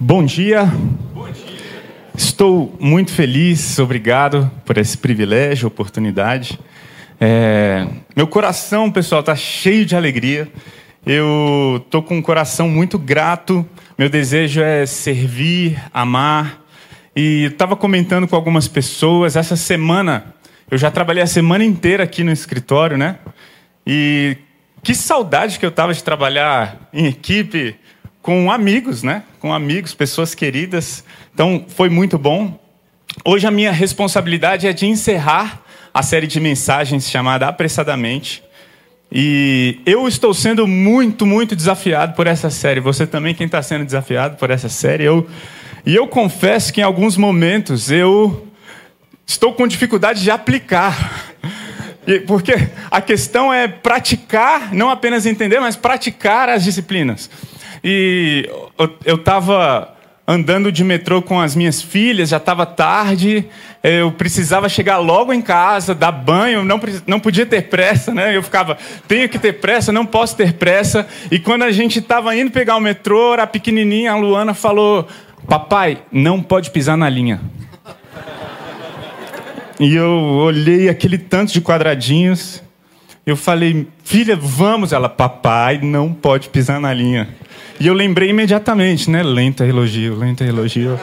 Bom dia. Bom dia. Estou muito feliz, obrigado por esse privilégio, oportunidade. É... meu coração, pessoal, está cheio de alegria. Eu estou com um coração muito grato. Meu desejo é servir, amar. E estava comentando com algumas pessoas. Essa semana, eu já trabalhei a semana inteira aqui no escritório, né? E que saudade que eu estava de trabalhar em equipe com amigos, né? Com amigos, pessoas queridas. Então, foi muito bom. Hoje a minha responsabilidade é de encerrar a série de mensagens chamada Apressadamente. E eu estou sendo muito, muito desafiado por essa série. Você também, quem está sendo desafiado por essa série? Eu, e eu confesso que em alguns momentos eu estou com dificuldade de aplicar. Porque a questão é praticar, não apenas entender, mas praticar as disciplinas. E eu estava andando de metrô com as minhas filhas, já estava tarde, eu precisava chegar logo em casa, dar banho, não, não podia ter pressa, né? Eu ficava, tenho que ter pressa, não posso ter pressa. E quando a gente estava indo pegar o metrô, a pequenininha, a Luana, falou: Papai, não pode pisar na linha. E eu olhei aquele tanto de quadradinhos, eu falei, filha, vamos. Ela, papai, não pode pisar na linha. E eu lembrei imediatamente, né? Lenta elogio, lenta elogio.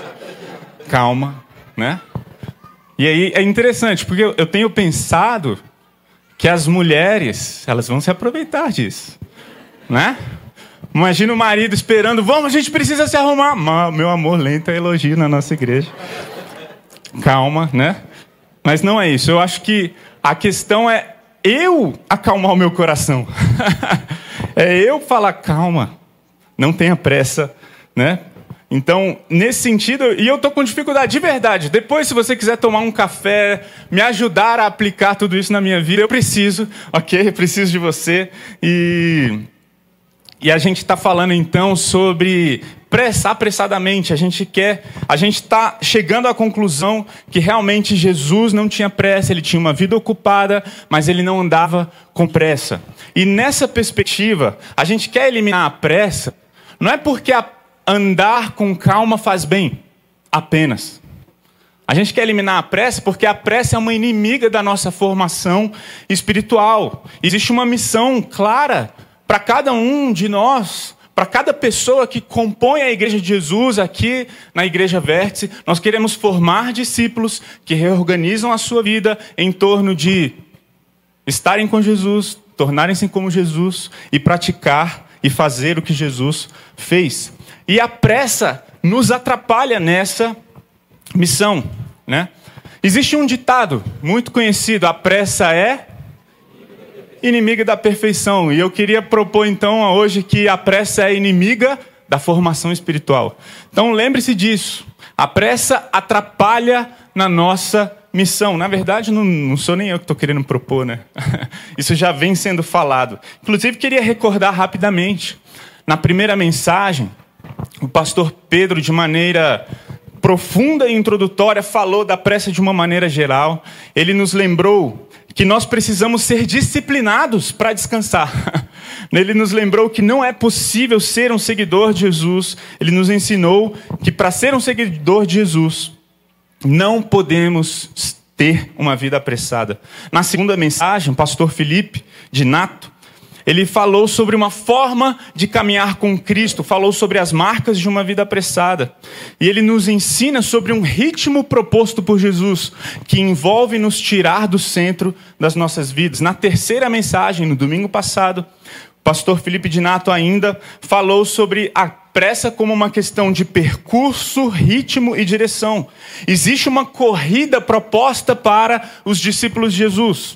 Calma, né? E aí é interessante, porque eu tenho pensado que as mulheres, elas vão se aproveitar disso, né? Imagina o marido esperando, vamos, a gente precisa se arrumar. Meu amor, lenta elogio na nossa igreja. Calma, né? Mas não é isso. Eu acho que a questão é eu acalmar o meu coração. é eu falar, calma, não tenha pressa, né? Então, nesse sentido, e eu estou com dificuldade de verdade. Depois, se você quiser tomar um café, me ajudar a aplicar tudo isso na minha vida, eu preciso, ok? Eu preciso de você. E, e a gente está falando então sobre pressa, apressadamente. A gente quer, a gente está chegando à conclusão que realmente Jesus não tinha pressa, ele tinha uma vida ocupada, mas ele não andava com pressa. E nessa perspectiva, a gente quer eliminar a pressa não é porque andar com calma faz bem, apenas. A gente quer eliminar a pressa porque a pressa é uma inimiga da nossa formação espiritual. Existe uma missão clara para cada um de nós, para cada pessoa que compõe a Igreja de Jesus aqui na Igreja Vértice. Nós queremos formar discípulos que reorganizam a sua vida em torno de estarem com Jesus, tornarem-se como Jesus e praticar e fazer o que Jesus fez. E a pressa nos atrapalha nessa missão, né? Existe um ditado muito conhecido: a pressa é inimiga da perfeição. E eu queria propor então hoje que a pressa é inimiga da formação espiritual. Então lembre-se disso. A pressa atrapalha na nossa missão. Na verdade, não, não sou nem eu que estou querendo propor, né? Isso já vem sendo falado. Inclusive, queria recordar rapidamente. Na primeira mensagem, o pastor Pedro, de maneira profunda e introdutória, falou da pressa de uma maneira geral. Ele nos lembrou que nós precisamos ser disciplinados para descansar. Ele nos lembrou que não é possível ser um seguidor de Jesus. Ele nos ensinou que para ser um seguidor de Jesus, não podemos ter uma vida apressada. Na segunda mensagem, o pastor Felipe de Nato, ele falou sobre uma forma de caminhar com Cristo, falou sobre as marcas de uma vida apressada. E ele nos ensina sobre um ritmo proposto por Jesus, que envolve nos tirar do centro das nossas vidas. Na terceira mensagem, no domingo passado, pastor Felipe de Nato ainda falou sobre a pressa como uma questão de percurso, ritmo e direção. Existe uma corrida proposta para os discípulos de Jesus.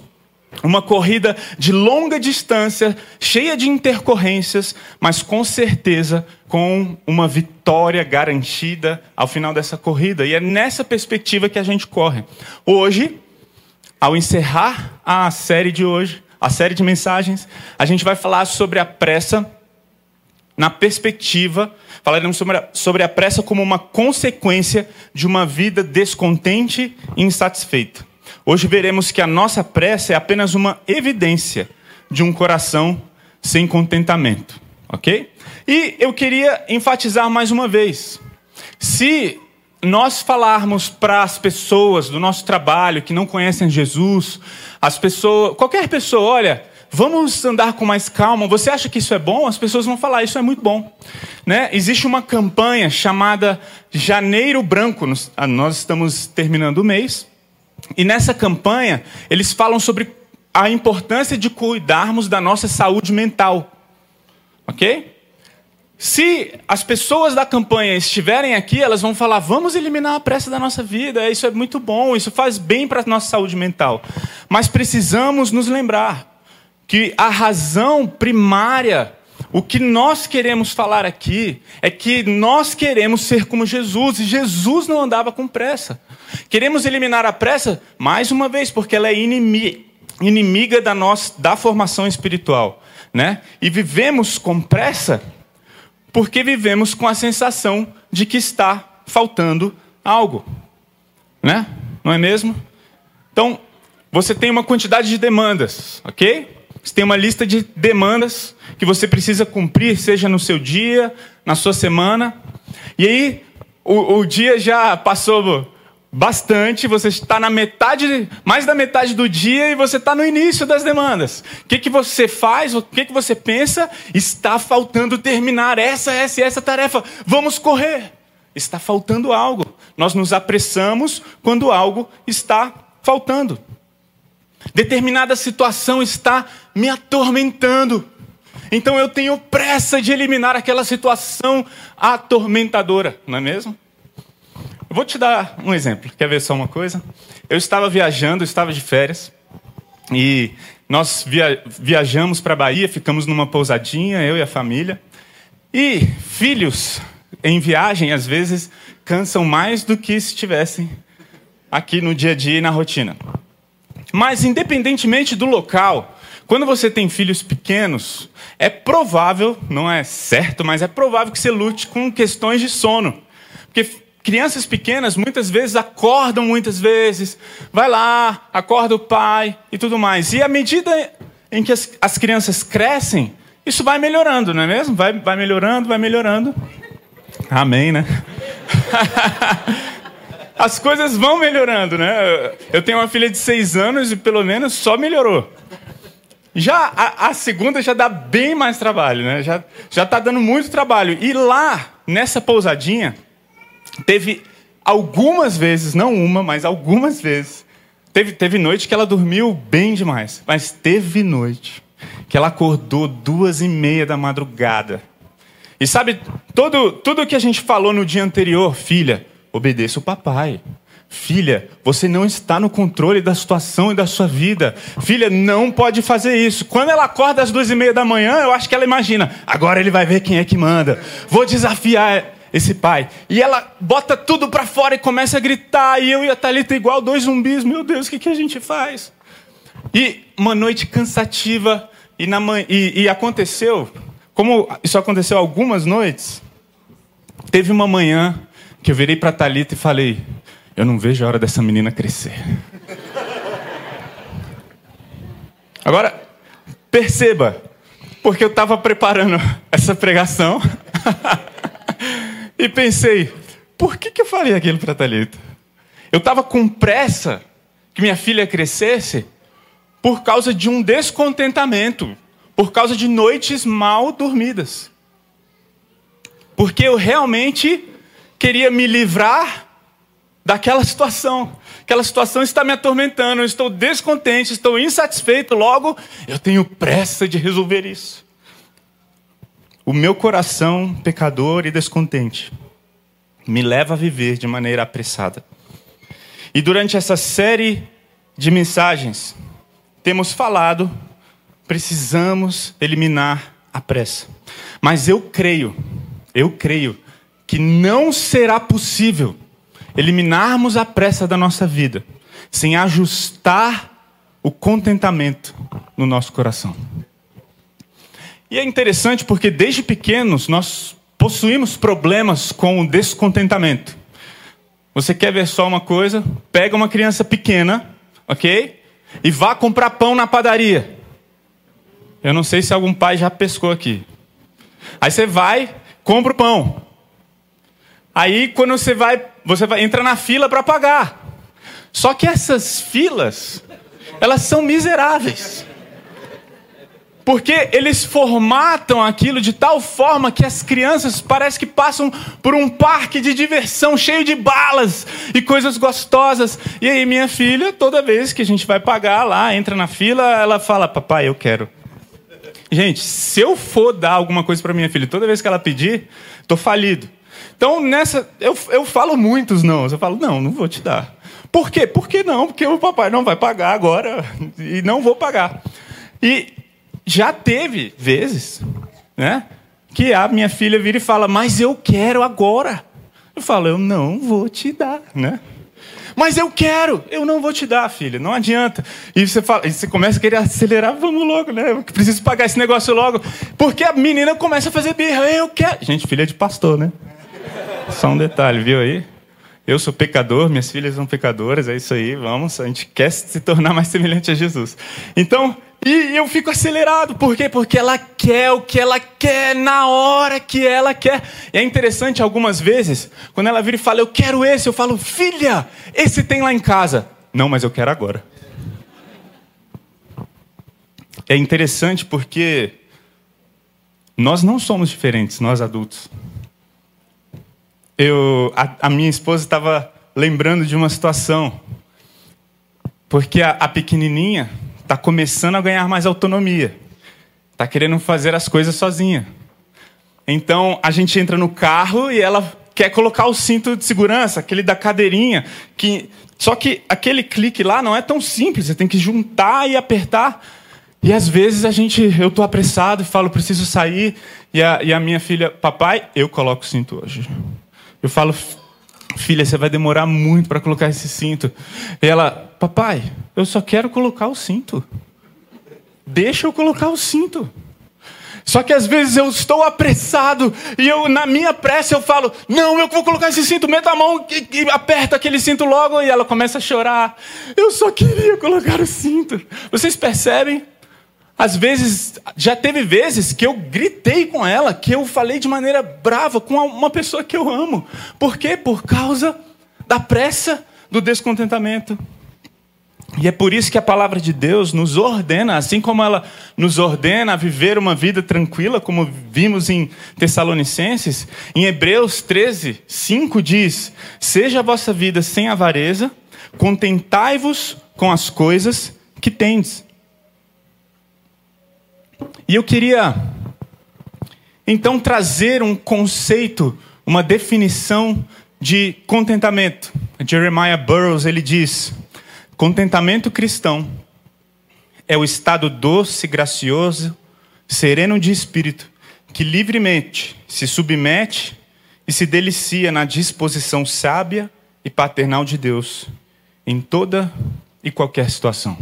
Uma corrida de longa distância, cheia de intercorrências, mas com certeza com uma vitória garantida ao final dessa corrida. E é nessa perspectiva que a gente corre. Hoje, ao encerrar a série de hoje, a série de mensagens, a gente vai falar sobre a pressa na perspectiva, falaremos sobre a, sobre a pressa como uma consequência de uma vida descontente e insatisfeita. Hoje veremos que a nossa pressa é apenas uma evidência de um coração sem contentamento, ok? E eu queria enfatizar mais uma vez: Se nós falarmos para as pessoas do nosso trabalho que não conhecem Jesus, as pessoas, qualquer pessoa, olha, vamos andar com mais calma. Você acha que isso é bom? As pessoas vão falar, isso é muito bom. Né? Existe uma campanha chamada Janeiro Branco. Ah, nós estamos terminando o mês. E nessa campanha, eles falam sobre a importância de cuidarmos da nossa saúde mental. Ok? Se as pessoas da campanha estiverem aqui, elas vão falar: vamos eliminar a pressa da nossa vida, isso é muito bom, isso faz bem para a nossa saúde mental. Mas precisamos nos lembrar que a razão primária, o que nós queremos falar aqui, é que nós queremos ser como Jesus, e Jesus não andava com pressa. Queremos eliminar a pressa, mais uma vez, porque ela é inimiga, da, nossa, da formação espiritual. Né? E vivemos com pressa porque vivemos com a sensação de que está faltando algo. Né? Não é mesmo? Então, você tem uma quantidade de demandas, ok? Você tem uma lista de demandas que você precisa cumprir, seja no seu dia, na sua semana. E aí, o, o dia já passou bastante, você está na metade, mais da metade do dia e você está no início das demandas. O que, que você faz? O que, que você pensa? Está faltando terminar essa, essa e essa tarefa. Vamos correr. Está faltando algo. Nós nos apressamos quando algo está faltando. Determinada situação está me atormentando. Então eu tenho pressa de eliminar aquela situação atormentadora, não é mesmo? Eu vou te dar um exemplo. Quer ver só uma coisa? Eu estava viajando, estava de férias, e nós via viajamos para a Bahia, ficamos numa pousadinha, eu e a família. E filhos em viagem, às vezes, cansam mais do que se estivessem aqui no dia a dia e na rotina. Mas, independentemente do local, quando você tem filhos pequenos, é provável, não é certo, mas é provável que você lute com questões de sono. Porque crianças pequenas muitas vezes acordam muitas vezes, vai lá, acorda o pai e tudo mais. E à medida em que as, as crianças crescem, isso vai melhorando, não é mesmo? Vai, vai melhorando, vai melhorando. Amém, né? as coisas vão melhorando, né? Eu tenho uma filha de seis anos e pelo menos só melhorou. Já a, a, segunda já dá bem mais trabalho, né? Já já está dando muito trabalho. E lá nessa pousadinha teve algumas vezes, não uma, mas algumas vezes, teve, teve noite que ela dormiu bem demais, mas teve noite que ela acordou duas e meia da madrugada. E sabe, todo, tudo que a gente falou no dia anterior, filha, obedeça o papai. Filha, você não está no controle da situação e da sua vida. Filha, não pode fazer isso. Quando ela acorda às duas e meia da manhã, eu acho que ela imagina: agora ele vai ver quem é que manda. Vou desafiar esse pai. E ela bota tudo para fora e começa a gritar. E eu e a Thalita igual dois zumbis. Meu Deus, o que, que a gente faz? E uma noite cansativa. E, na man... e, e aconteceu, como isso aconteceu algumas noites, teve uma manhã que eu virei para a Thalita e falei: Eu não vejo a hora dessa menina crescer. Agora, perceba, porque eu estava preparando essa pregação. E pensei, por que, que eu falei aquilo para Thalita? Eu estava com pressa que minha filha crescesse por causa de um descontentamento, por causa de noites mal dormidas. Porque eu realmente queria me livrar daquela situação. Aquela situação está me atormentando, eu estou descontente, estou insatisfeito, logo eu tenho pressa de resolver isso o meu coração pecador e descontente me leva a viver de maneira apressada. E durante essa série de mensagens, temos falado, precisamos eliminar a pressa. Mas eu creio, eu creio que não será possível eliminarmos a pressa da nossa vida sem ajustar o contentamento no nosso coração. E é interessante porque desde pequenos nós possuímos problemas com o descontentamento. Você quer ver só uma coisa? Pega uma criança pequena, ok? E vá comprar pão na padaria. Eu não sei se algum pai já pescou aqui. Aí você vai, compra o pão. Aí quando você vai, você vai entra na fila para pagar. Só que essas filas, elas são miseráveis. Porque eles formatam aquilo de tal forma que as crianças parece que passam por um parque de diversão cheio de balas e coisas gostosas. E aí minha filha, toda vez que a gente vai pagar lá, entra na fila, ela fala: "Papai, eu quero". Gente, se eu for dar alguma coisa para minha filha, toda vez que ela pedir, tô falido. Então, nessa, eu, eu falo muitos não. Eu falo, não, não vou te dar. Por quê? Por que não? Porque o papai não vai pagar agora e não vou pagar. E já teve vezes, né? Que a minha filha vira e fala, mas eu quero agora. Eu falo, eu não vou te dar, né? Mas eu quero, eu não vou te dar, filha, não adianta. E você, fala, e você começa a querer acelerar, vamos logo, né? Eu preciso pagar esse negócio logo. Porque a menina começa a fazer birra, eu quero. Gente, filha de pastor, né? Só um detalhe, viu aí? Eu sou pecador, minhas filhas são pecadoras, é isso aí, vamos, a gente quer se tornar mais semelhante a Jesus. Então, e eu fico acelerado, por quê? Porque ela quer o que ela quer na hora que ela quer. E é interessante algumas vezes, quando ela vira e fala, eu quero esse, eu falo, filha, esse tem lá em casa. Não, mas eu quero agora. É interessante porque nós não somos diferentes, nós adultos eu, a, a minha esposa estava lembrando de uma situação. Porque a, a pequenininha está começando a ganhar mais autonomia. Está querendo fazer as coisas sozinha. Então a gente entra no carro e ela quer colocar o cinto de segurança, aquele da cadeirinha, que só que aquele clique lá não é tão simples, você tem que juntar e apertar. E às vezes a gente, eu estou apressado e falo, preciso sair, e a, e a minha filha, papai, eu coloco o cinto hoje. Eu falo, filha, você vai demorar muito para colocar esse cinto. E ela, papai, eu só quero colocar o cinto. Deixa eu colocar o cinto. Só que às vezes eu estou apressado e eu, na minha pressa, eu falo: Não, eu vou colocar esse cinto, meta a mão e, e aperta aquele cinto logo. E ela começa a chorar. Eu só queria colocar o cinto. Vocês percebem? Às vezes, já teve vezes que eu gritei com ela, que eu falei de maneira brava com uma pessoa que eu amo. Por quê? Por causa da pressa, do descontentamento. E é por isso que a palavra de Deus nos ordena, assim como ela nos ordena a viver uma vida tranquila, como vimos em Tessalonicenses, em Hebreus 13, 5 diz: Seja a vossa vida sem avareza, contentai-vos com as coisas que tendes e eu queria então trazer um conceito, uma definição de contentamento. Jeremiah Burroughs ele diz: contentamento cristão é o estado doce, gracioso, sereno de espírito que livremente se submete e se delicia na disposição sábia e paternal de Deus em toda e qualquer situação.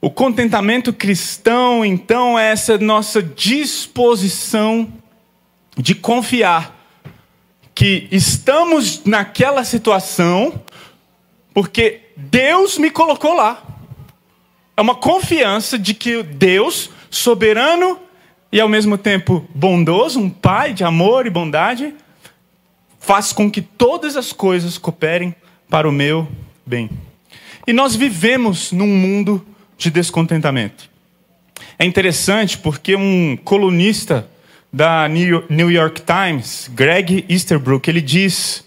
O contentamento cristão, então, é essa nossa disposição de confiar que estamos naquela situação porque Deus me colocou lá. É uma confiança de que Deus, soberano e ao mesmo tempo bondoso, um pai de amor e bondade, faz com que todas as coisas cooperem para o meu bem. E nós vivemos num mundo de descontentamento. É interessante porque um colunista da New York Times, Greg Easterbrook, ele diz,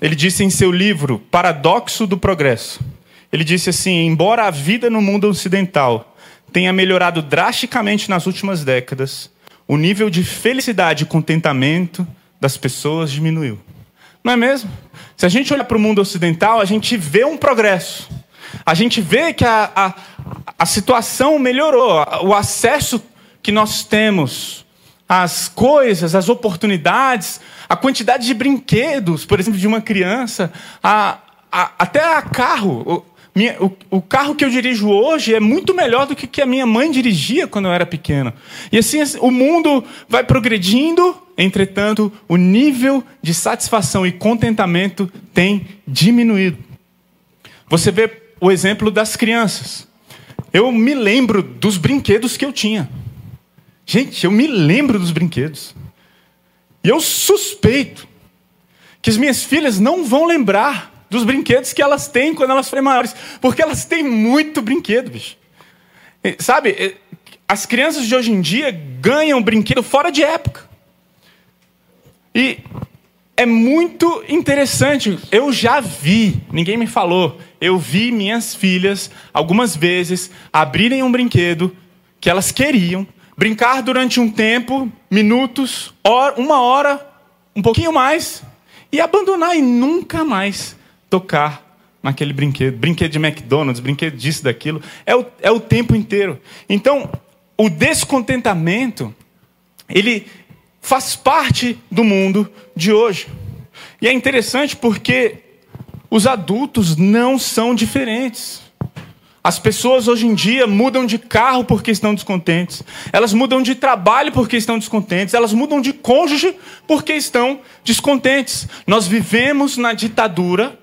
ele disse em seu livro Paradoxo do Progresso. Ele disse assim: embora a vida no mundo ocidental tenha melhorado drasticamente nas últimas décadas, o nível de felicidade e contentamento das pessoas diminuiu. Não é mesmo? Se a gente olhar para o mundo ocidental, a gente vê um progresso. A gente vê que a, a, a situação melhorou, o acesso que nós temos às coisas, às oportunidades, a quantidade de brinquedos, por exemplo, de uma criança, a, a, até a carro. O, minha, o, o, carro que eu dirijo hoje é muito melhor do que que a minha mãe dirigia quando eu era pequeno. E assim, o mundo vai progredindo, entretanto, o nível de satisfação e contentamento tem diminuído. Você vê o exemplo das crianças. Eu me lembro dos brinquedos que eu tinha. Gente, eu me lembro dos brinquedos. E eu suspeito que as minhas filhas não vão lembrar dos brinquedos que elas têm quando elas forem maiores, porque elas têm muito brinquedo, bicho. Sabe, as crianças de hoje em dia ganham brinquedo fora de época. E é muito interessante. Eu já vi, ninguém me falou, eu vi minhas filhas algumas vezes abrirem um brinquedo que elas queriam, brincar durante um tempo, minutos, hora, uma hora, um pouquinho mais, e abandonar e nunca mais tocar naquele brinquedo. Brinquedo de McDonald's, brinquedo disso, daquilo. É o, é o tempo inteiro. Então, o descontentamento, ele faz parte do mundo de hoje. E é interessante porque os adultos não são diferentes. As pessoas hoje em dia mudam de carro porque estão descontentes. Elas mudam de trabalho porque estão descontentes. Elas mudam de cônjuge porque estão descontentes. Nós vivemos na ditadura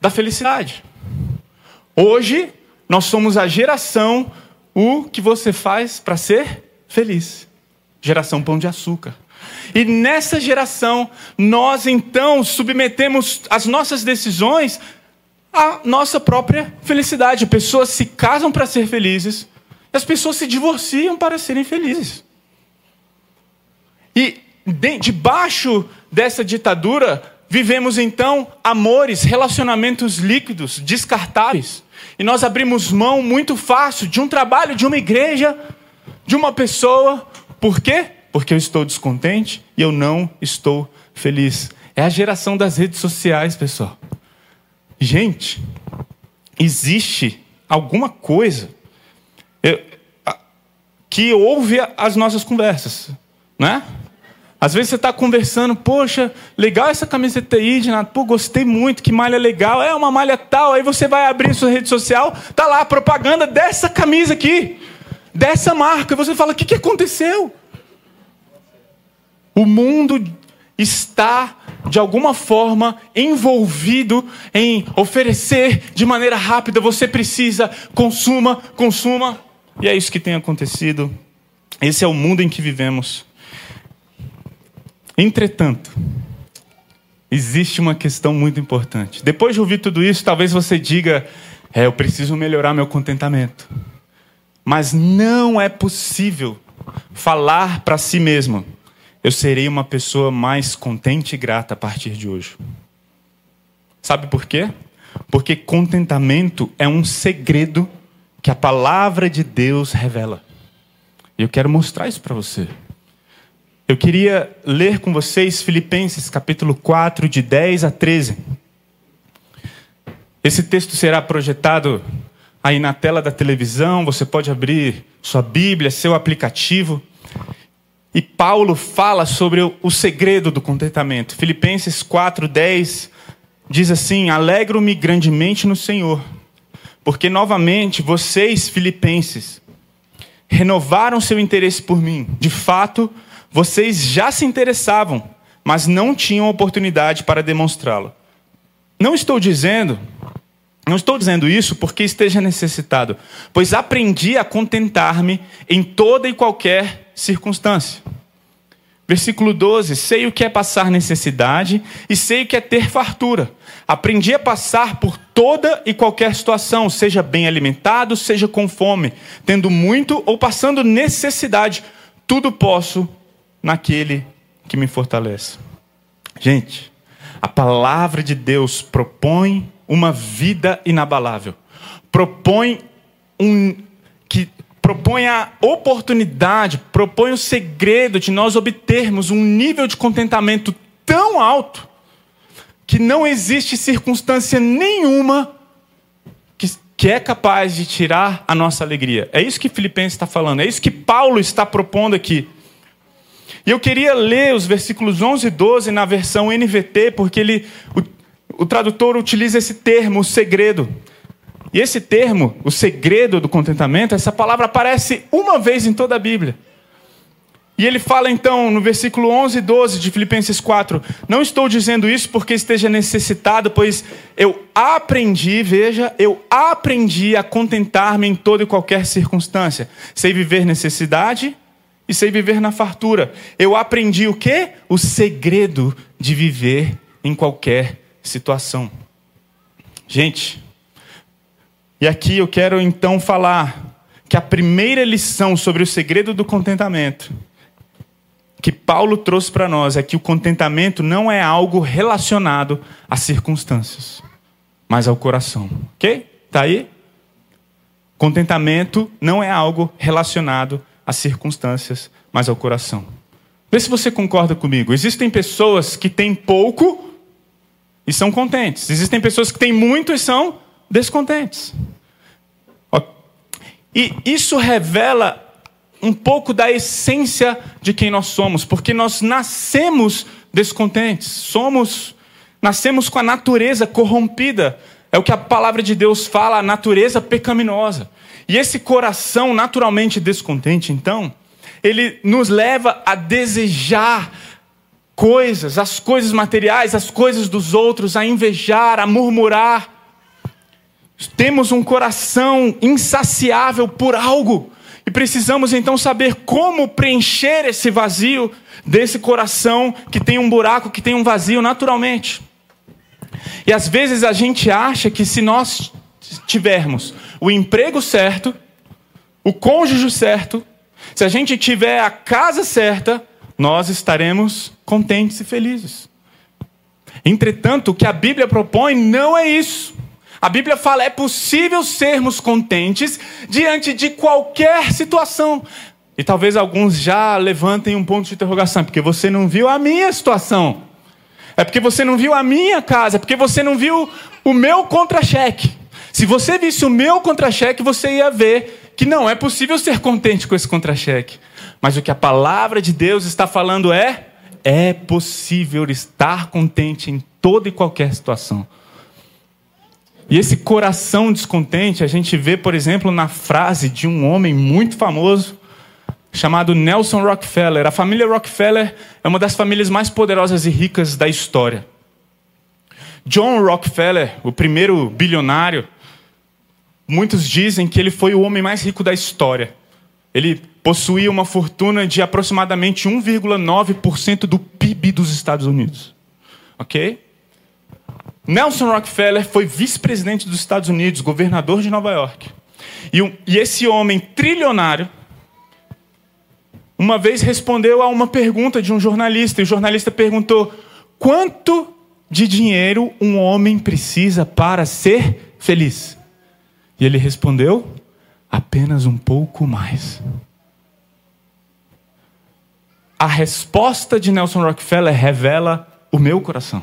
da felicidade. Hoje, nós somos a geração o que você faz para ser feliz. Geração pão de açúcar. E nessa geração, nós então submetemos as nossas decisões à nossa própria felicidade. Pessoas se casam para ser felizes, e as pessoas se divorciam para serem felizes. E de, debaixo dessa ditadura, vivemos então amores, relacionamentos líquidos, descartáveis. E nós abrimos mão muito fácil de um trabalho, de uma igreja, de uma pessoa. Por quê? Porque eu estou descontente e eu não estou feliz. É a geração das redes sociais, pessoal. Gente, existe alguma coisa que ouve as nossas conversas, né? Às vezes você está conversando, poxa, legal essa camiseta aí, Renato, pô, gostei muito, que malha legal, é uma malha tal, aí você vai abrir sua rede social, tá lá a propaganda dessa camisa aqui, dessa marca, e você fala, o que, que aconteceu? O mundo está, de alguma forma, envolvido em oferecer de maneira rápida, você precisa, consuma, consuma, e é isso que tem acontecido. Esse é o mundo em que vivemos. Entretanto, existe uma questão muito importante. Depois de ouvir tudo isso, talvez você diga: é, eu preciso melhorar meu contentamento. Mas não é possível falar para si mesmo: eu serei uma pessoa mais contente e grata a partir de hoje. Sabe por quê? Porque contentamento é um segredo que a palavra de Deus revela. E eu quero mostrar isso para você. Eu queria ler com vocês Filipenses capítulo 4, de 10 a 13. Esse texto será projetado aí na tela da televisão, você pode abrir sua Bíblia, seu aplicativo. E Paulo fala sobre o segredo do contentamento. Filipenses 4, 10 diz assim: Alegro-me grandemente no Senhor, porque novamente vocês, filipenses, renovaram seu interesse por mim. De fato, vocês já se interessavam, mas não tinham oportunidade para demonstrá-lo. Não estou dizendo, não estou dizendo isso porque esteja necessitado, pois aprendi a contentar-me em toda e qualquer circunstância. Versículo 12: Sei o que é passar necessidade e sei o que é ter fartura. Aprendi a passar por toda e qualquer situação, seja bem alimentado, seja com fome, tendo muito ou passando necessidade. Tudo posso naquele que me fortalece. Gente, a palavra de Deus propõe uma vida inabalável. Propõe um que propõe a oportunidade, propõe o segredo de nós obtermos um nível de contentamento tão alto que não existe circunstância nenhuma que, que é capaz de tirar a nossa alegria. É isso que Filipenses está falando, é isso que Paulo está propondo aqui. E eu queria ler os versículos 11 e 12 na versão NVT, porque ele, o, tradutor utiliza esse termo, o segredo. E esse termo, o segredo do contentamento, essa palavra aparece uma vez em toda a Bíblia. E ele fala então no versículo 11 e 12 de Filipenses 4: Não estou dizendo isso porque esteja necessitado, pois eu aprendi, veja, eu aprendi a contentar-me em toda e qualquer circunstância. Sei viver necessidade e sei viver na fartura. Eu aprendi o quê? O segredo de viver em qualquer situação. Gente, e aqui eu quero então falar que a primeira lição sobre o segredo do contentamento que Paulo trouxe para nós é que o contentamento não é algo relacionado às circunstâncias, mas ao coração. Ok? Tá aí? Contentamento não é algo relacionado às circunstâncias, mas ao coração. Vê se você concorda comigo. Existem pessoas que têm pouco e são contentes. Existem pessoas que têm muito e são descontentes. E isso revela um pouco da essência de quem nós somos, porque nós nascemos descontentes, somos nascemos com a natureza corrompida. É o que a palavra de Deus fala, a natureza pecaminosa. E esse coração naturalmente descontente, então, ele nos leva a desejar coisas, as coisas materiais, as coisas dos outros, a invejar, a murmurar. Temos um coração insaciável por algo e precisamos então saber como preencher esse vazio desse coração que tem um buraco, que tem um vazio naturalmente. E às vezes a gente acha que se nós tivermos o emprego certo, o cônjuge certo, se a gente tiver a casa certa, nós estaremos contentes e felizes. Entretanto, o que a Bíblia propõe não é isso. A Bíblia fala: é possível sermos contentes diante de qualquer situação. E talvez alguns já levantem um ponto de interrogação, porque você não viu a minha situação. É porque você não viu a minha casa, é porque você não viu o meu contra-cheque. Se você visse o meu contra-cheque, você ia ver que não é possível ser contente com esse contra-cheque. Mas o que a palavra de Deus está falando é: é possível estar contente em toda e qualquer situação. E esse coração descontente a gente vê, por exemplo, na frase de um homem muito famoso chamado Nelson Rockefeller. A família Rockefeller é uma das famílias mais poderosas e ricas da história. John Rockefeller, o primeiro bilionário, muitos dizem que ele foi o homem mais rico da história. Ele possuía uma fortuna de aproximadamente 1,9% do PIB dos Estados Unidos. Ok? Nelson Rockefeller foi vice-presidente dos Estados Unidos, governador de Nova York. E, e esse homem trilionário, uma vez respondeu a uma pergunta de um jornalista, e o jornalista perguntou: quanto de dinheiro um homem precisa para ser feliz? E ele respondeu: apenas um pouco mais. A resposta de Nelson Rockefeller revela o meu coração.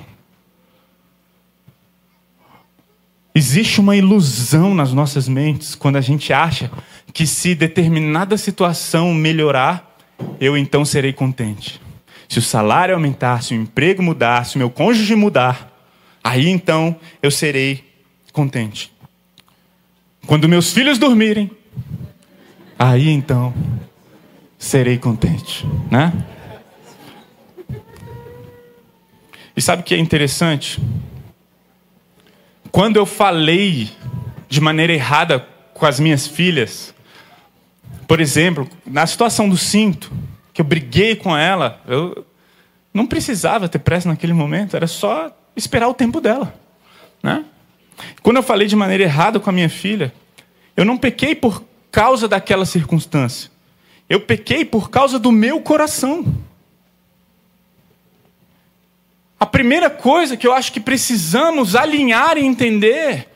Existe uma ilusão nas nossas mentes quando a gente acha que se determinada situação melhorar, eu então serei contente. Se o salário aumentar, se o emprego mudar, se o meu cônjuge mudar, aí então eu serei contente. Quando meus filhos dormirem, aí então serei contente, né? E sabe o que é interessante? Quando eu falei de maneira errada com as minhas filhas, por exemplo, na situação do cinto, que eu briguei com ela, eu não precisava ter pressa naquele momento, era só esperar o tempo dela, né? Quando eu falei de maneira errada com a minha filha, eu não pequei por causa daquela circunstância. Eu pequei por causa do meu coração. A primeira coisa que eu acho que precisamos alinhar e entender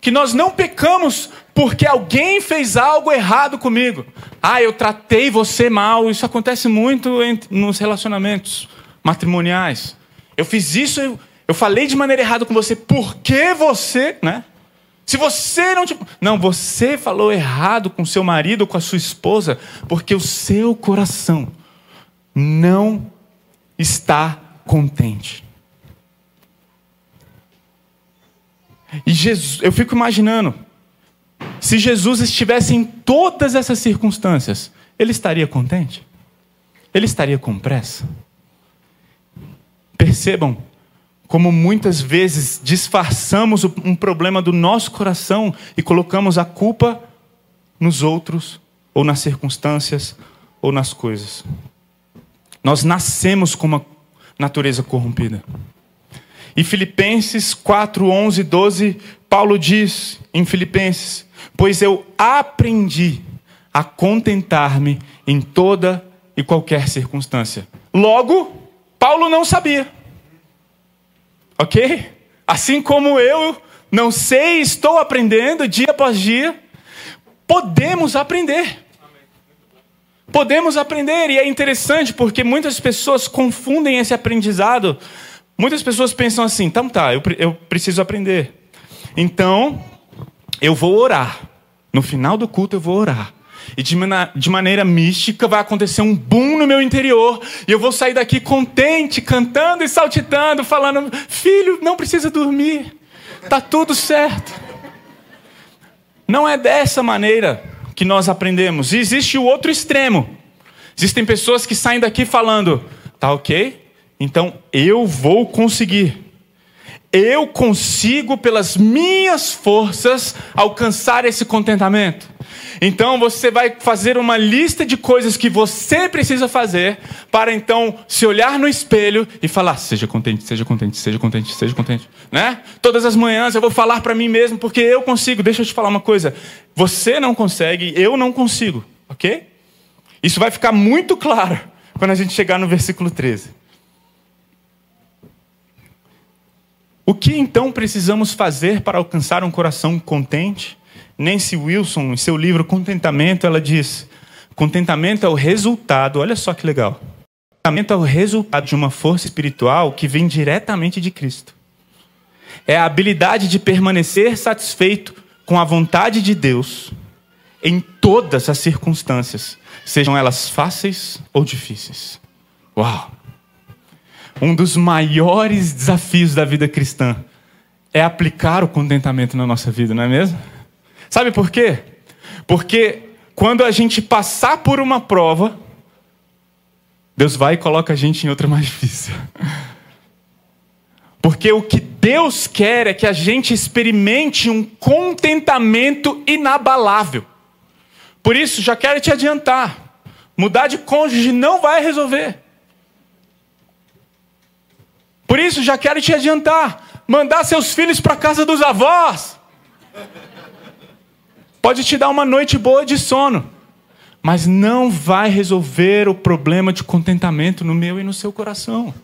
que nós não pecamos porque alguém fez algo errado comigo. Ah, eu tratei você mal. Isso acontece muito nos relacionamentos matrimoniais. Eu fiz isso, eu, falei de maneira errada com você porque você, né? Se você não te... Não, você falou errado com seu marido ou com a sua esposa porque o seu coração não está contente. E Jesus, eu fico imaginando, se Jesus estivesse em todas essas circunstâncias, ele estaria contente? Ele estaria com pressa? Percebam como muitas vezes disfarçamos um problema do nosso coração e colocamos a culpa nos outros, ou nas circunstâncias, ou nas coisas. Nós nascemos com uma natureza corrompida. E Filipenses 4, 11, 12, Paulo diz em Filipenses: Pois eu aprendi a contentar-me em toda e qualquer circunstância. Logo, Paulo não sabia. Ok? Assim como eu não sei, estou aprendendo dia após dia, podemos aprender. Podemos aprender, e é interessante porque muitas pessoas confundem esse aprendizado. Muitas pessoas pensam assim: então tá, eu, eu preciso aprender. Então, eu vou orar. No final do culto, eu vou orar. E de, de, maneira mística vai acontecer um boom no meu interior. E eu vou sair daqui contente, cantando e saltitando, falando: Filho, não precisa dormir. Tá tudo certo. Não é dessa maneira que nós aprendemos. E existe o outro extremo. Existem pessoas que saem daqui falando: Tá ok? Então eu vou conseguir eu consigo, pelas minhas forças, alcançar esse contentamento. Então você vai fazer uma lista de coisas que você precisa fazer para então se olhar no espelho e falar: seja contente, seja contente, seja contente, seja contente, né? Todas as manhãs eu vou falar para mim mesmo porque eu consigo. Deixa eu te falar uma coisa: você não consegue, eu não consigo, ok? Isso vai ficar muito claro quando a gente chegar no versículo 13. O que então precisamos fazer para alcançar um coração contente? Nancy Wilson, em seu livro Contentamento, ela diz: contentamento é o resultado, olha só que legal. Contentamento é o resultado de uma força espiritual que vem diretamente de Cristo. É a habilidade de permanecer satisfeito com a vontade de Deus em todas as circunstâncias, sejam elas fáceis ou difíceis. Uau! Um dos maiores desafios da vida cristã é aplicar o contentamento na nossa vida, não é mesmo? Sabe por quê? Porque quando a gente passar por uma prova, Deus vai e coloca a gente em outra mais difícil. Porque o que Deus quer é que a gente experimente um contentamento inabalável. Por isso, já quero te adiantar: mudar de cônjuge não vai resolver. Por isso, já quero te adiantar: mandar seus filhos para a casa dos avós. Pode te dar uma noite boa de sono, mas não vai resolver o problema de contentamento no meu e no seu coração.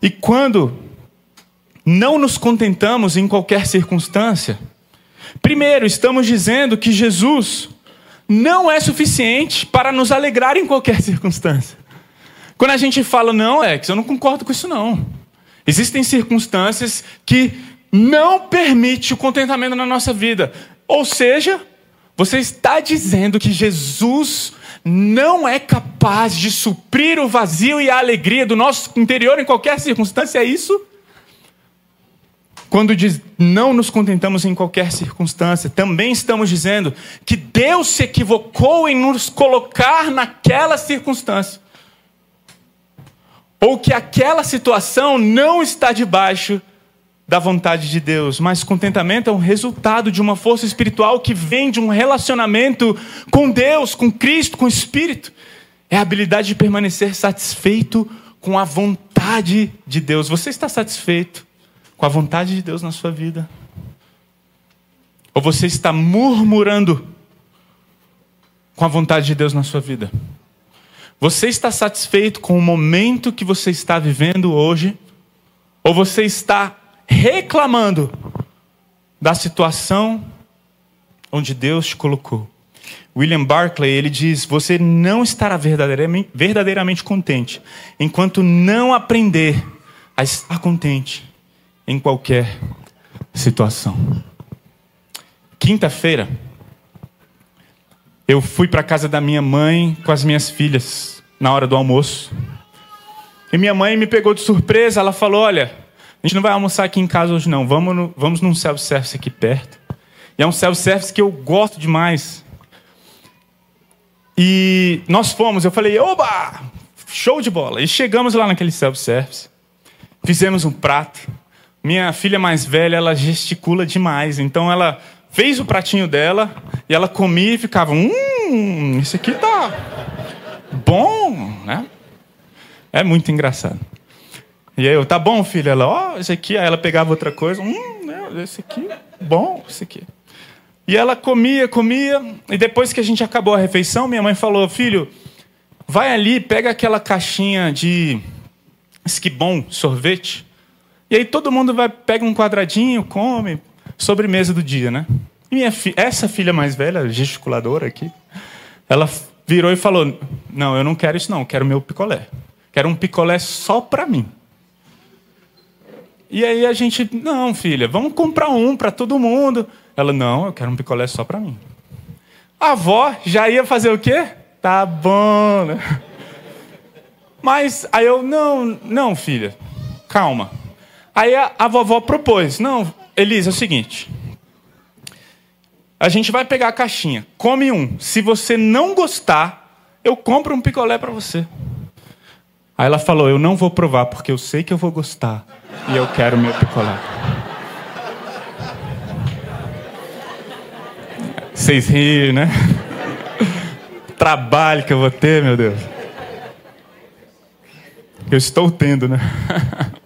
E quando não nos contentamos em qualquer circunstância, primeiro estamos dizendo que Jesus não é suficiente para nos alegrar em qualquer circunstância. Quando a gente fala, não, Alex, eu não concordo com isso, não. Existem circunstâncias que não permitem o contentamento na nossa vida. Ou seja, você está dizendo que Jesus não é capaz de suprir o vazio e a alegria do nosso interior em qualquer circunstância, é isso? Quando diz não nos contentamos em qualquer circunstância, também estamos dizendo que Deus se equivocou em nos colocar naquela circunstância ou que aquela situação não está debaixo da vontade de Deus, mas contentamento é um resultado de uma força espiritual que vem de um relacionamento com Deus, com Cristo, com o Espírito. É a habilidade de permanecer satisfeito com a vontade de Deus. Você está satisfeito com a vontade de Deus na sua vida? Ou você está murmurando com a vontade de Deus na sua vida? Você está satisfeito com o momento que você está vivendo hoje? Ou você está reclamando da situação onde Deus te colocou? William Barclay, ele diz: "Você não estará verdadeiramente, verdadeiramente contente enquanto não aprender a estar contente em qualquer situação." Quinta-feira, eu fui para casa da minha mãe com as minhas filhas na hora do almoço. E minha mãe me pegou de surpresa. Ela falou: Olha, a gente não vai almoçar aqui em casa hoje, não. Vamos, no, vamos num self-service aqui perto. E é um self-service que eu gosto demais. E nós fomos. Eu falei: Oba! Show de bola. E chegamos lá naquele self-service. Fizemos um prato. Minha filha mais velha, ela gesticula demais. Então ela fez o pratinho dela e ela comia e ficava, hum, isso aqui tá bom, né? É muito engraçado. E aí eu, tá bom, filha? Ela, ó, oh, esse aqui. Aí ela pegava outra coisa. Hum, né, esse aqui, bom, esse aqui. E ela comia, comia. E depois que a gente acabou a refeição, minha mãe falou, filho, vai ali, pega aquela caixinha de esquibom, sorvete. E aí todo mundo vai, pega um quadradinho, come, sobremesa do dia, né? Minha fi essa filha mais velha, gesticuladora aqui, ela virou e falou: Não, eu não quero isso, não, quero meu picolé. Quero um picolé só para mim. E aí a gente, não, filha, vamos comprar um para todo mundo. Ela, não, eu quero um picolé só para mim. A avó já ia fazer o quê? Tá bom, né? Mas aí eu, não, não, filha, calma. Aí a, a vovó propôs, não, Elisa, é o seguinte. A gente vai pegar a caixinha, come um. Se você não gostar, eu compro um picolé para você. Aí ela falou, eu não vou provar porque eu sei que eu vou gostar e eu quero meu picolé. Vocês riem, né? Trabalho que eu vou ter, meu Deus. Eu estou tendo, né?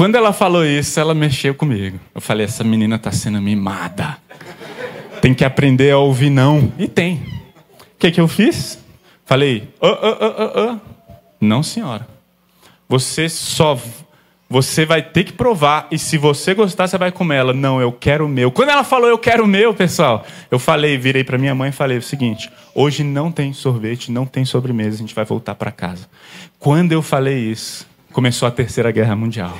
Quando ela falou isso, ela mexeu comigo. Eu falei: essa menina está sendo mimada. Tem que aprender a ouvir não. E tem. O que, que eu fiz? Falei: oh, oh, oh, não, senhora. Você só. Você vai ter que provar. E se você gostar, você vai comer ela. Não, eu quero o meu. Quando ela falou eu quero o meu, pessoal, eu falei, virei para minha mãe e falei o seguinte: hoje não tem sorvete, não tem sobremesa, a gente vai voltar para casa. Quando eu falei isso, começou a Terceira Guerra Mundial.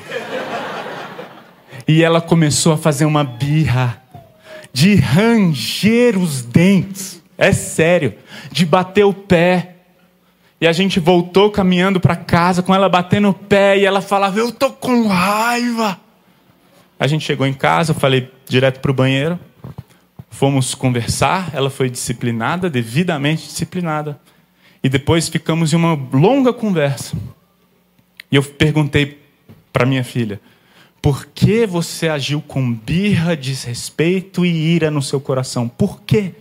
E ela começou a fazer uma birra de ranger os dentes. É sério, de bater o pé. E a gente voltou caminhando para casa com ela batendo o pé e ela falava: "Eu tô com raiva". A gente chegou em casa, eu falei direto pro banheiro. Fomos conversar, ela foi disciplinada, devidamente disciplinada. E depois ficamos em uma longa conversa. E eu perguntei para minha filha: por que você agiu com birra, desrespeito e ira no seu coração? Por quê?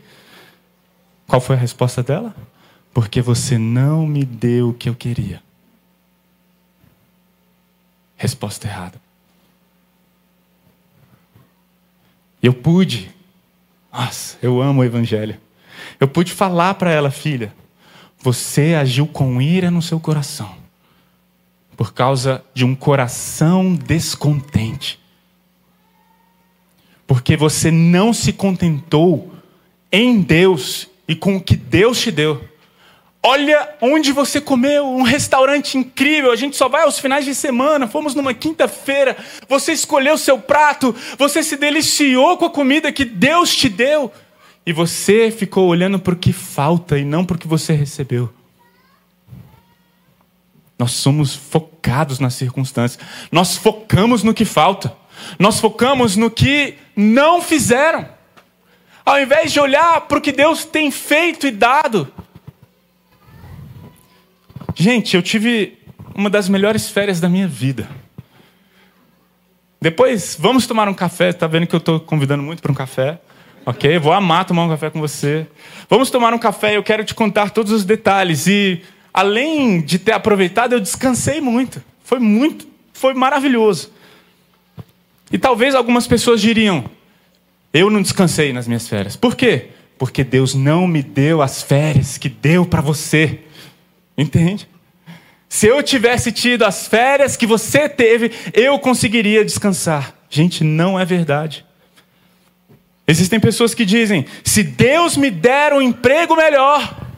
Qual foi a resposta dela? Porque você não me deu o que eu queria. Resposta errada. Eu pude. Nossa, eu amo o Evangelho. Eu pude falar para ela, filha, você agiu com ira no seu coração por causa de um coração descontente. Porque você não se contentou em Deus e com o que Deus te deu. Olha onde você comeu, um restaurante incrível. A gente só vai aos finais de semana. Fomos numa quinta-feira. Você escolheu seu prato. Você se deliciou com a comida que Deus te deu. E você ficou olhando para o que falta e não para o que você recebeu. Nós somos focados nas circunstâncias. Nós focamos no que falta. Nós focamos no que não fizeram. Ao invés de olhar para o que Deus tem feito e dado. Gente, eu tive uma das melhores férias da minha vida. Depois, vamos tomar um café. Está vendo que eu estou convidando muito para um café? Ok? Vou amar tomar um café com você. Vamos tomar um café. Eu quero te contar todos os detalhes. E além de ter aproveitado, eu descansei muito. Foi muito, foi maravilhoso. E talvez algumas pessoas diriam: eu não descansei nas minhas férias. Por quê? Porque Deus não me deu as férias que deu para você. Entende? Se eu tivesse tido as férias que você teve, eu conseguiria descansar. Gente, não é verdade. Existem pessoas que dizem: se Deus me der um emprego melhor,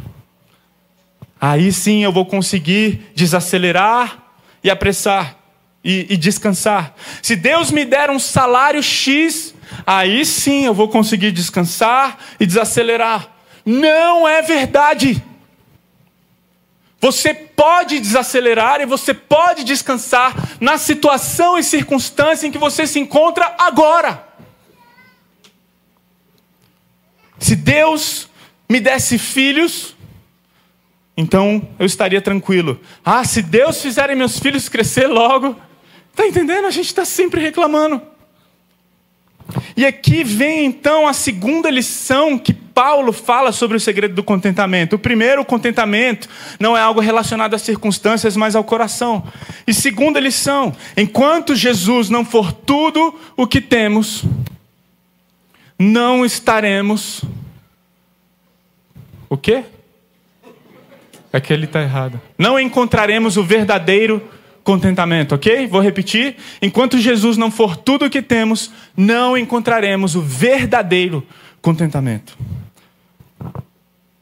aí sim eu vou conseguir desacelerar e apressar e, e, descansar. Se Deus me der um salário X, aí sim eu vou conseguir descansar e desacelerar. Não é verdade. Você pode desacelerar e você pode descansar na situação e circunstância em que você se encontra agora. Se Deus me desse filhos, então eu estaria tranquilo. Ah, se Deus fizer meus filhos crescer logo. Está entendendo? A gente está sempre reclamando. E aqui vem então a segunda lição que Paulo fala sobre o segredo do contentamento? O primeiro, o contentamento não é algo relacionado às circunstâncias, mas ao coração. E segunda lição: enquanto Jesus não for tudo o que temos, não estaremos. O quê? É que ele está errado. Não encontraremos o verdadeiro contentamento, ok? Vou repetir. Enquanto Jesus não for tudo o que temos, não encontraremos o verdadeiro contentamento.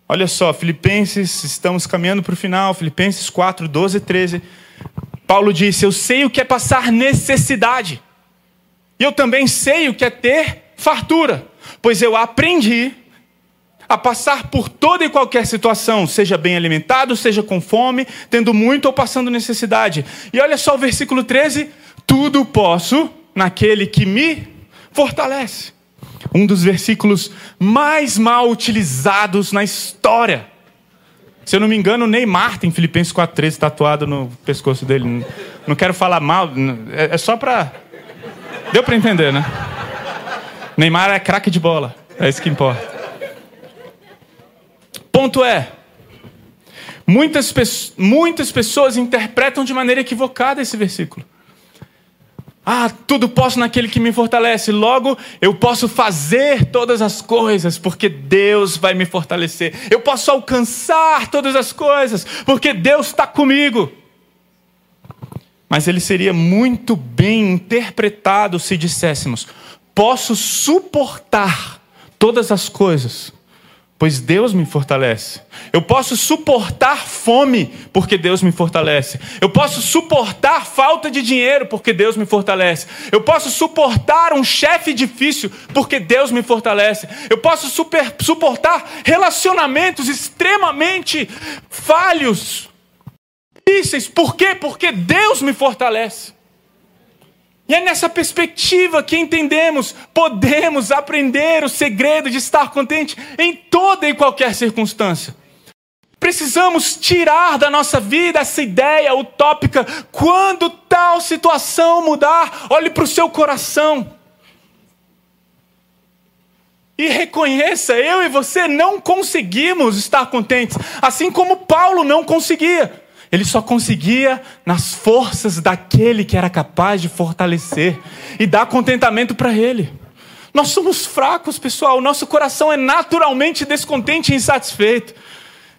Olha só, Filipenses, estamos caminhando para o final, Filipenses 4, 12 e 13. Paulo disse: Eu sei o que é passar necessidade, e eu também sei o que é ter fartura, pois eu aprendi a passar por toda e qualquer situação, seja bem alimentado, seja com fome, tendo muito ou passando necessidade. E olha só o versículo 13: Tudo posso naquele que me fortalece. Um dos versículos mais mal utilizados na história. Se eu não me engano, Neymar tem Filipenses 4,13 tatuado no pescoço dele. Não quero falar mal, é, é só para. Deu para entender, né? Neymar é craque de bola, é isso que importa. Ponto é, muitas, muitas pessoas interpretam de maneira equivocada esse versículo. Ah, tudo posso naquele que me fortalece. Logo, eu posso fazer todas as coisas, porque Deus vai me fortalecer. Eu posso alcançar todas as coisas, porque Deus está comigo. Mas ele seria muito bem interpretado se disséssemos: posso suportar todas as coisas, pois Deus me fortalece. Eu posso suportar fome, porque Deus me fortalece. Eu posso suportar falta de dinheiro, porque Deus me fortalece. Eu posso suportar um chefe difícil, porque Deus me fortalece. Eu posso super, suportar relacionamentos extremamente falhos, difíceis, por quê? Porque Deus me fortalece. E é nessa perspectiva que entendemos, podemos aprender o segredo de estar contente em toda e qualquer circunstância. Precisamos tirar da nossa vida essa ideia utópica. Quando tal situação mudar, olhe para o seu coração. E reconheça, eu e você não conseguimos estar contentes, assim como Paulo não conseguia. Ele só conseguia nas forças daquele que era capaz de fortalecer e dar contentamento para ele. Nós somos fracos, pessoal. Nosso coração é naturalmente descontente e insatisfeito.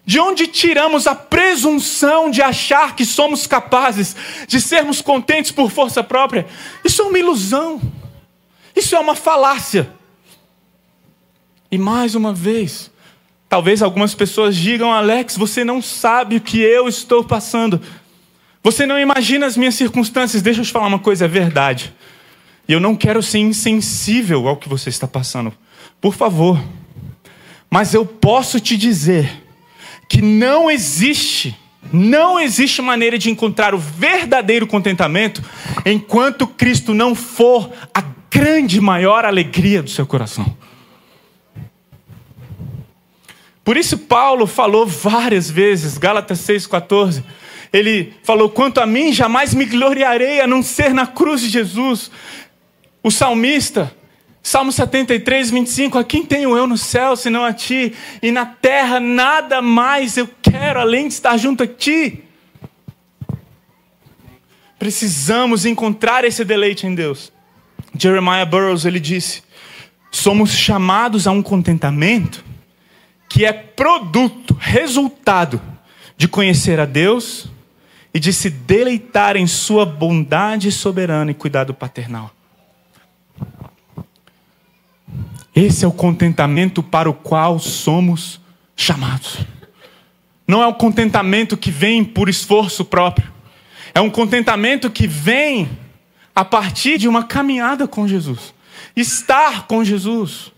De onde tiramos a presunção de achar que somos capazes de sermos contentes por força própria? Isso é uma ilusão. Isso é uma falácia. E mais uma vez, Talvez algumas pessoas digam, Alex, você não sabe o que eu estou passando. Você não imagina as minhas circunstâncias. Deixa eu te falar uma coisa, é verdade. E eu não quero ser insensível ao que você está passando. Por favor. Mas eu posso te dizer que não existe, não existe maneira de encontrar o verdadeiro contentamento enquanto Cristo não for a grande maior alegria do seu coração. Por isso, Paulo falou várias vezes, Gálatas 6,14. Ele falou: Quanto a mim, jamais me gloriarei a não ser na cruz de Jesus. O salmista, Salmo 73, 25: A quem tenho eu no céu senão a ti? E na terra nada mais eu quero além de estar junto a ti. Precisamos encontrar esse deleite em Deus. Jeremiah Burroughs ele disse: Somos chamados a um contentamento que é produto, resultado de conhecer a Deus e de se deleitar em Sua bondade soberana e cuidado paternal. Esse é o contentamento para o qual somos chamados. Não é um contentamento que vem por esforço próprio. É um contentamento que vem a partir de uma caminhada com Jesus. Estar com Jesus.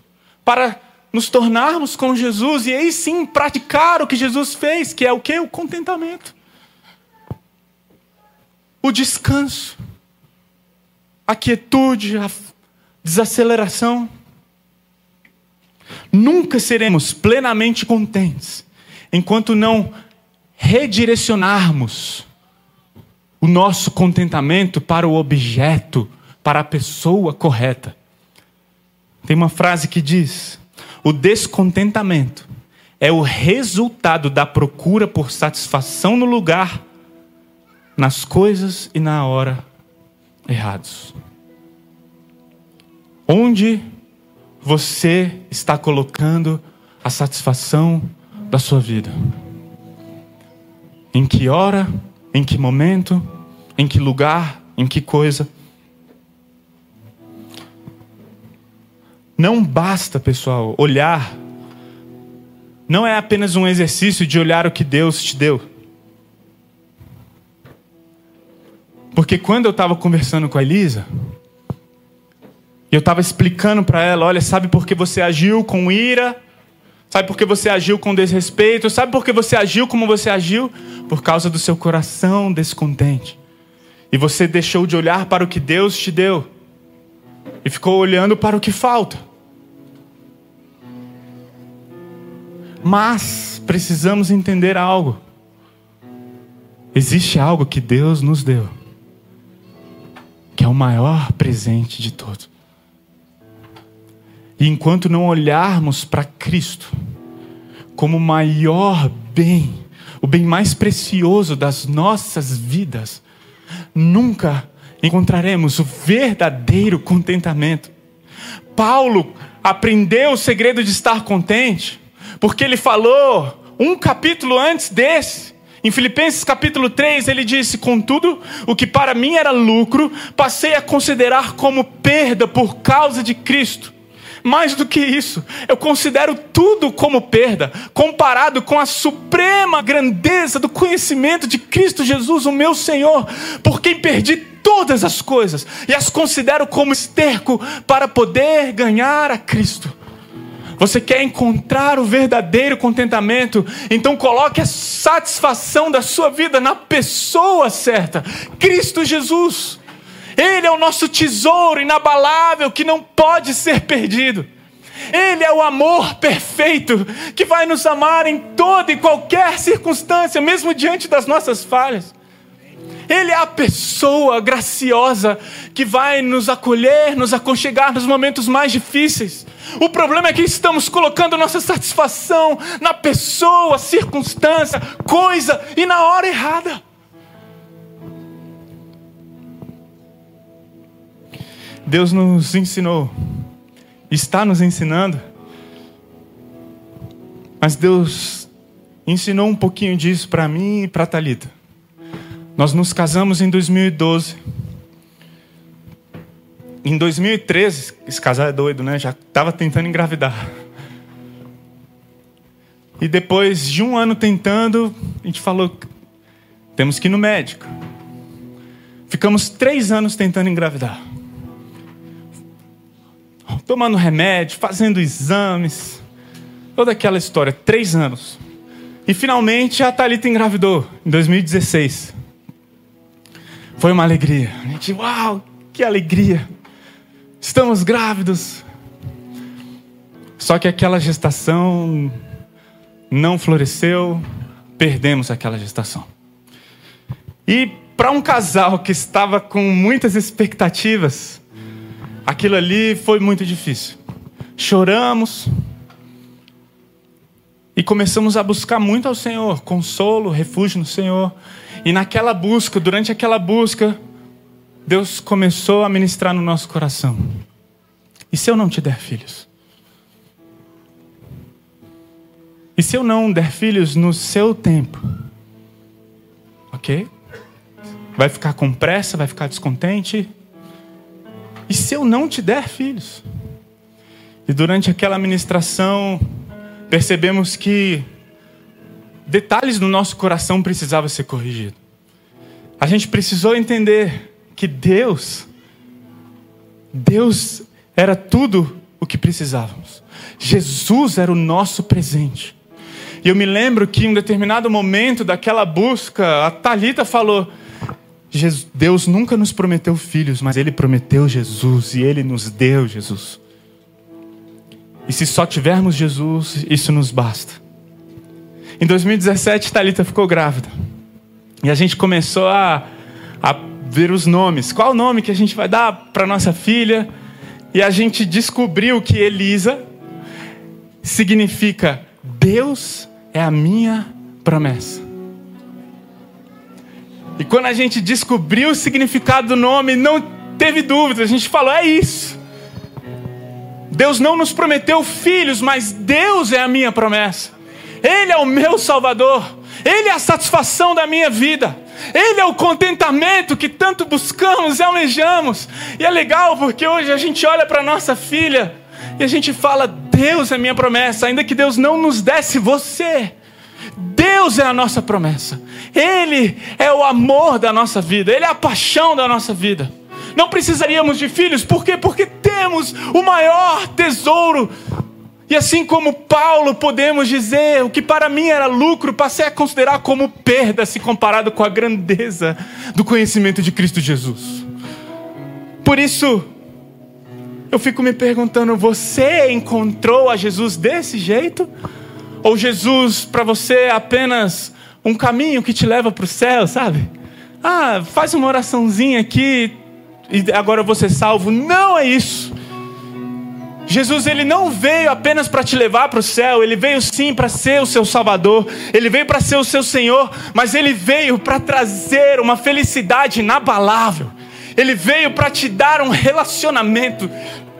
Para nos tornarmos com Jesus e aí sim praticar o que Jesus fez, que é o que? O contentamento. O descanso. A quietude, a desaceleração. Nunca seremos plenamente contentes enquanto não redirecionarmos o nosso contentamento para o objeto, para a pessoa correta. Tem uma frase que diz: O descontentamento é o resultado da procura por satisfação no lugar, nas coisas e na hora errados. Onde você está colocando a satisfação da sua vida? Em que hora? Em que momento? Em que lugar? Em que coisa? Não basta, pessoal, olhar. Não é apenas um exercício de olhar o que Deus te deu. Porque quando eu estava conversando com a Elisa, eu estava explicando para ela: olha, sabe por que você agiu com ira? Sabe por que você agiu com desrespeito? Sabe por que você agiu como você agiu? Por causa do seu coração descontente. E você deixou de olhar para o que Deus te deu e ficou olhando para o que falta. Mas precisamos entender algo. Existe algo que Deus nos deu, que é o maior presente de todos. E enquanto não olharmos para Cristo como o maior bem, o bem mais precioso das nossas vidas, nunca encontraremos o verdadeiro contentamento. Paulo aprendeu o segredo de estar contente, porque ele falou um capítulo antes desse, em Filipenses capítulo 3, ele disse: Contudo, o que para mim era lucro, passei a considerar como perda por causa de Cristo. Mais do que isso, eu considero tudo como perda, comparado com a suprema grandeza do conhecimento de Cristo Jesus, o meu Senhor, por quem perdi todas as coisas e as considero como esterco para poder ganhar a Cristo. Você quer encontrar o verdadeiro contentamento? Então coloque a satisfação da sua vida na pessoa certa, Cristo Jesus. Ele é o nosso tesouro inabalável que não pode ser perdido. Ele é o amor perfeito que vai nos amar em toda e qualquer circunstância, mesmo diante das nossas falhas. Ele é a pessoa graciosa que vai nos acolher, nos aconchegar nos momentos mais difíceis. O problema é que estamos colocando nossa satisfação na pessoa, circunstância, coisa e na hora errada. Deus nos ensinou, está nos ensinando, mas Deus ensinou um pouquinho disso para mim e para Talita. Nós nos casamos em 2012. Em 2013, esse casal é doido, né? Já estava tentando engravidar. E depois de um ano tentando, a gente falou: temos que ir no médico. Ficamos três anos tentando engravidar tomando remédio, fazendo exames, toda aquela história, três anos. E finalmente a Thalita engravidou, em 2016. Foi uma alegria. A gente, uau, que alegria. Estamos grávidos. Só que aquela gestação não floresceu, perdemos aquela gestação. E para um casal que estava com muitas expectativas, Aquilo ali foi muito difícil. Choramos e começamos a buscar muito ao Senhor, consolo, refúgio no Senhor. E naquela busca, durante aquela busca, Deus começou a ministrar no nosso coração. E se eu não te der filhos? E se eu não der filhos no seu tempo? Ok? Vai ficar com pressa, vai ficar descontente? E se eu não te der filhos? E durante aquela ministração, percebemos que detalhes do nosso coração precisavam ser corrigidos. A gente precisou entender que Deus, Deus era tudo o que precisávamos. Jesus era o nosso presente. E eu me lembro que em um determinado momento daquela busca, a Talita falou: Deus nunca nos prometeu filhos, mas Ele prometeu Jesus e Ele nos deu Jesus. E se só tivermos Jesus, isso nos basta. Em 2017, Talita ficou grávida. E a gente começou a, a ver os nomes. Qual o nome que a gente vai dar para nossa filha? E a gente descobriu que Elisa significa Deus é a minha promessa. E quando a gente descobriu o significado do nome, não teve dúvida, a gente falou: é isso. Deus não nos prometeu filhos, mas Deus é a minha promessa. Ele é o meu Salvador. Ele é a satisfação da minha vida. Ele é o contentamento que tanto buscamos e almejamos. E é legal porque hoje a gente olha para nossa filha e a gente fala: Deus é minha promessa, ainda que Deus não nos desse você. Deus é a nossa promessa. Ele é o amor da nossa vida, ele é a paixão da nossa vida. Não precisaríamos de filhos, por quê? Porque temos o maior tesouro. E assim como Paulo, podemos dizer: o que para mim era lucro, passei a considerar como perda se comparado com a grandeza do conhecimento de Cristo Jesus. Por isso, eu fico me perguntando: você encontrou a Jesus desse jeito? Ou Jesus para você é apenas um caminho que te leva para o céu, sabe? Ah, faz uma oraçãozinha aqui, e agora você salvo. Não é isso. Jesus ele não veio apenas para te levar para o céu, ele veio sim para ser o seu Salvador, ele veio para ser o seu Senhor, mas ele veio para trazer uma felicidade inabalável. Ele veio para te dar um relacionamento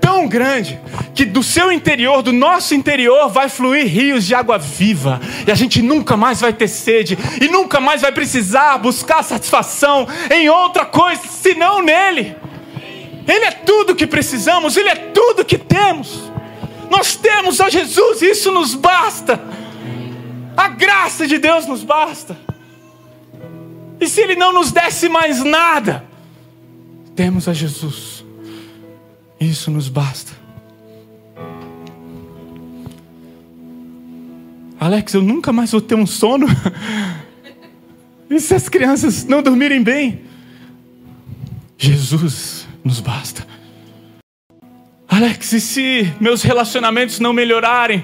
tão grande que do seu interior, do nosso interior, vai fluir rios de água viva, e a gente nunca mais vai ter sede, e nunca mais vai precisar buscar satisfação em outra coisa senão nele. Ele é tudo que precisamos, Ele é tudo que temos. Nós temos a Jesus, e isso nos basta. A graça de Deus nos basta. E se Ele não nos desse mais nada, temos a Jesus. Isso nos basta. Alex, eu nunca mais vou ter um sono. E se as crianças não dormirem bem? Jesus nos basta. Alex, e se meus relacionamentos não melhorarem?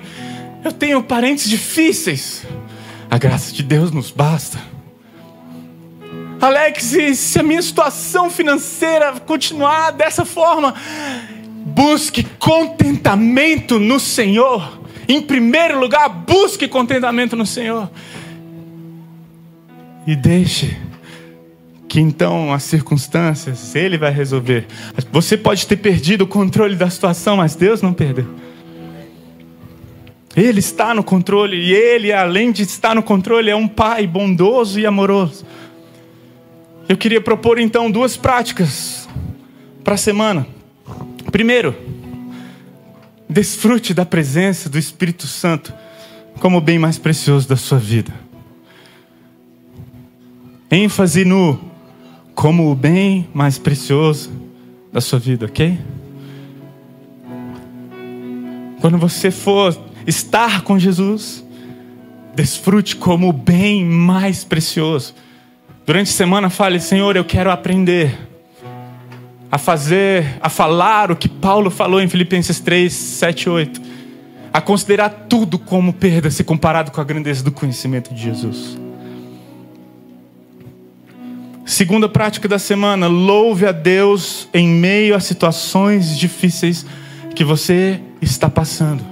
Eu tenho parentes difíceis. A graça de Deus nos basta. Alex, se a minha situação financeira continuar dessa forma? Busque contentamento no Senhor. Em primeiro lugar, busque contentamento no Senhor. E deixe que então as circunstâncias, Ele vai resolver. Você pode ter perdido o controle da situação, mas Deus não perdeu. Ele está no controle e Ele, além de estar no controle, é um Pai bondoso e amoroso. Eu queria propor então duas práticas para a semana. Primeiro, desfrute da presença do Espírito Santo como o bem mais precioso da sua vida. ênfase no como o bem mais precioso da sua vida, ok? Quando você for estar com Jesus, desfrute como o bem mais precioso. Durante a semana fale, Senhor, eu quero aprender a fazer, a falar o que Paulo falou em Filipenses 3, 7, 8. A considerar tudo como perda se comparado com a grandeza do conhecimento de Jesus. Segunda prática da semana, louve a Deus em meio a situações difíceis que você está passando.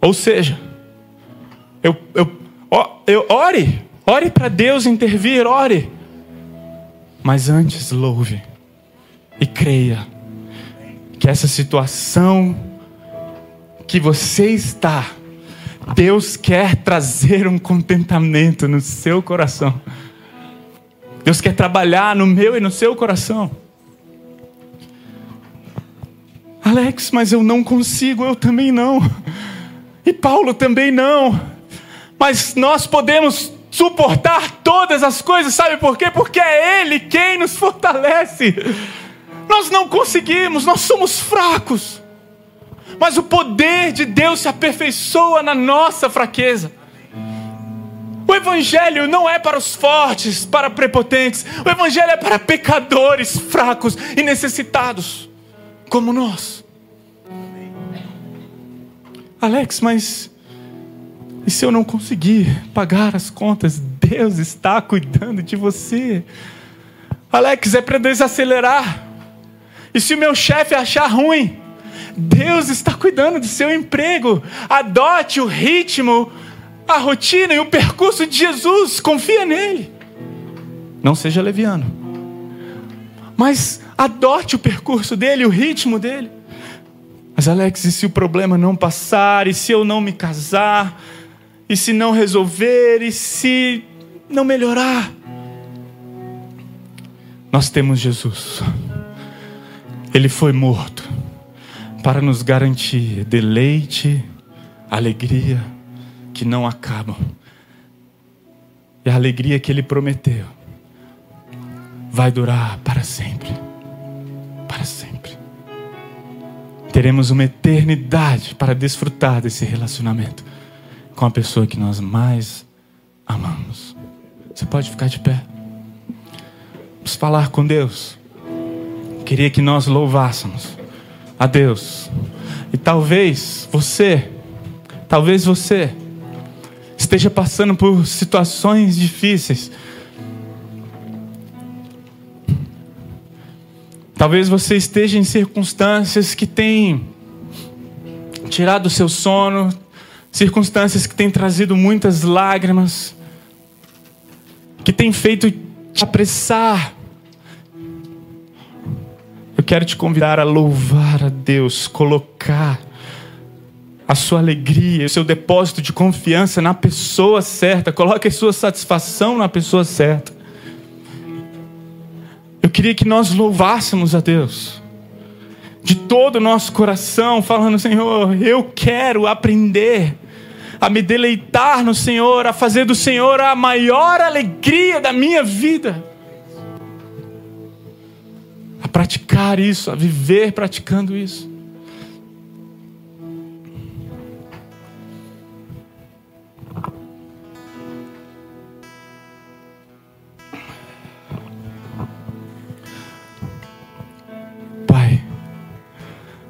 Ou seja, eu, eu, eu ore, ore para Deus intervir, ore. Mas antes louve e creia que essa situação que você está Deus quer trazer um contentamento no seu coração. Deus quer trabalhar no meu e no seu coração. Alex, mas eu não consigo, eu também não. E Paulo também não. Mas nós podemos suportar todas as coisas, sabe por quê? Porque é Ele quem nos fortalece. Nós não conseguimos, nós somos fracos mas o poder de Deus se aperfeiçoa na nossa fraqueza. O Evangelho não é para os fortes, para prepotentes. O Evangelho é para pecadores fracos e necessitados, como nós. Alex, mas e se eu não conseguir pagar as contas? Deus está cuidando de você. Alex, é para desacelerar. E se o meu chefe achar ruim? Deus está cuidando do seu emprego. Adote o ritmo, a rotina e o percurso de Jesus. Confia nele. Não seja leviano. Mas adote o percurso dele, o ritmo dele. Mas, Alex, e se o problema não passar? E se eu não me casar? E se não resolver? E se não melhorar? Nós temos Jesus. Ele foi morto para nos garantir deleite, alegria que não acabam. E a alegria que ele prometeu vai durar para sempre. Para sempre. Teremos uma eternidade para desfrutar desse relacionamento com a pessoa que nós mais amamos. Você pode ficar de pé. Vamos falar com Deus. Queria que nós louvássemos a Deus. E talvez você, talvez você esteja passando por situações difíceis. Talvez você esteja em circunstâncias que têm tirado o seu sono, circunstâncias que têm trazido muitas lágrimas, que têm feito te apressar. Eu quero te convidar a louvar a Deus, colocar a sua alegria, o seu depósito de confiança na pessoa certa, coloque a sua satisfação na pessoa certa. Eu queria que nós louvássemos a Deus de todo o nosso coração, falando: Senhor, eu quero aprender a me deleitar no Senhor, a fazer do Senhor a maior alegria da minha vida. A praticar isso, a viver praticando isso.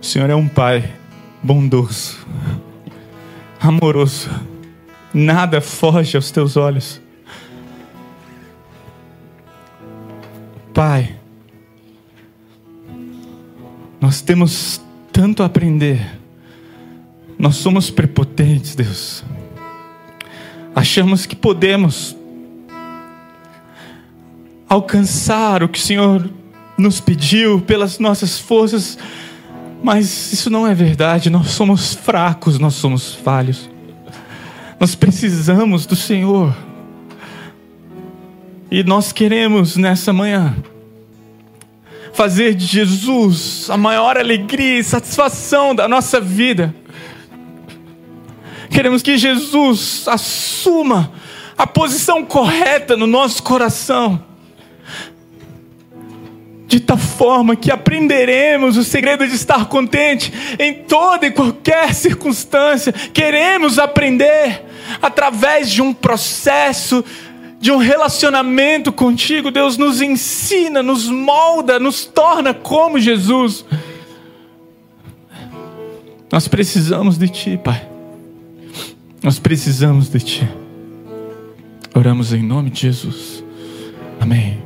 O Senhor é um Pai bondoso, amoroso. Nada foge aos teus olhos. Pai, nós temos tanto a aprender. Nós somos prepotentes, Deus. Achamos que podemos alcançar o que o Senhor nos pediu pelas nossas forças mas isso não é verdade. Nós somos fracos, nós somos falhos. Nós precisamos do Senhor. E nós queremos nessa manhã fazer de Jesus a maior alegria e satisfação da nossa vida. Queremos que Jesus assuma a posição correta no nosso coração de tal forma que aprenderemos o segredo de estar contente em toda e qualquer circunstância. Queremos aprender através de um processo, de um relacionamento contigo. Deus nos ensina, nos molda, nos torna como Jesus. Nós precisamos de Ti, Pai. Nós precisamos de Ti. Oramos em nome de Jesus. Amém.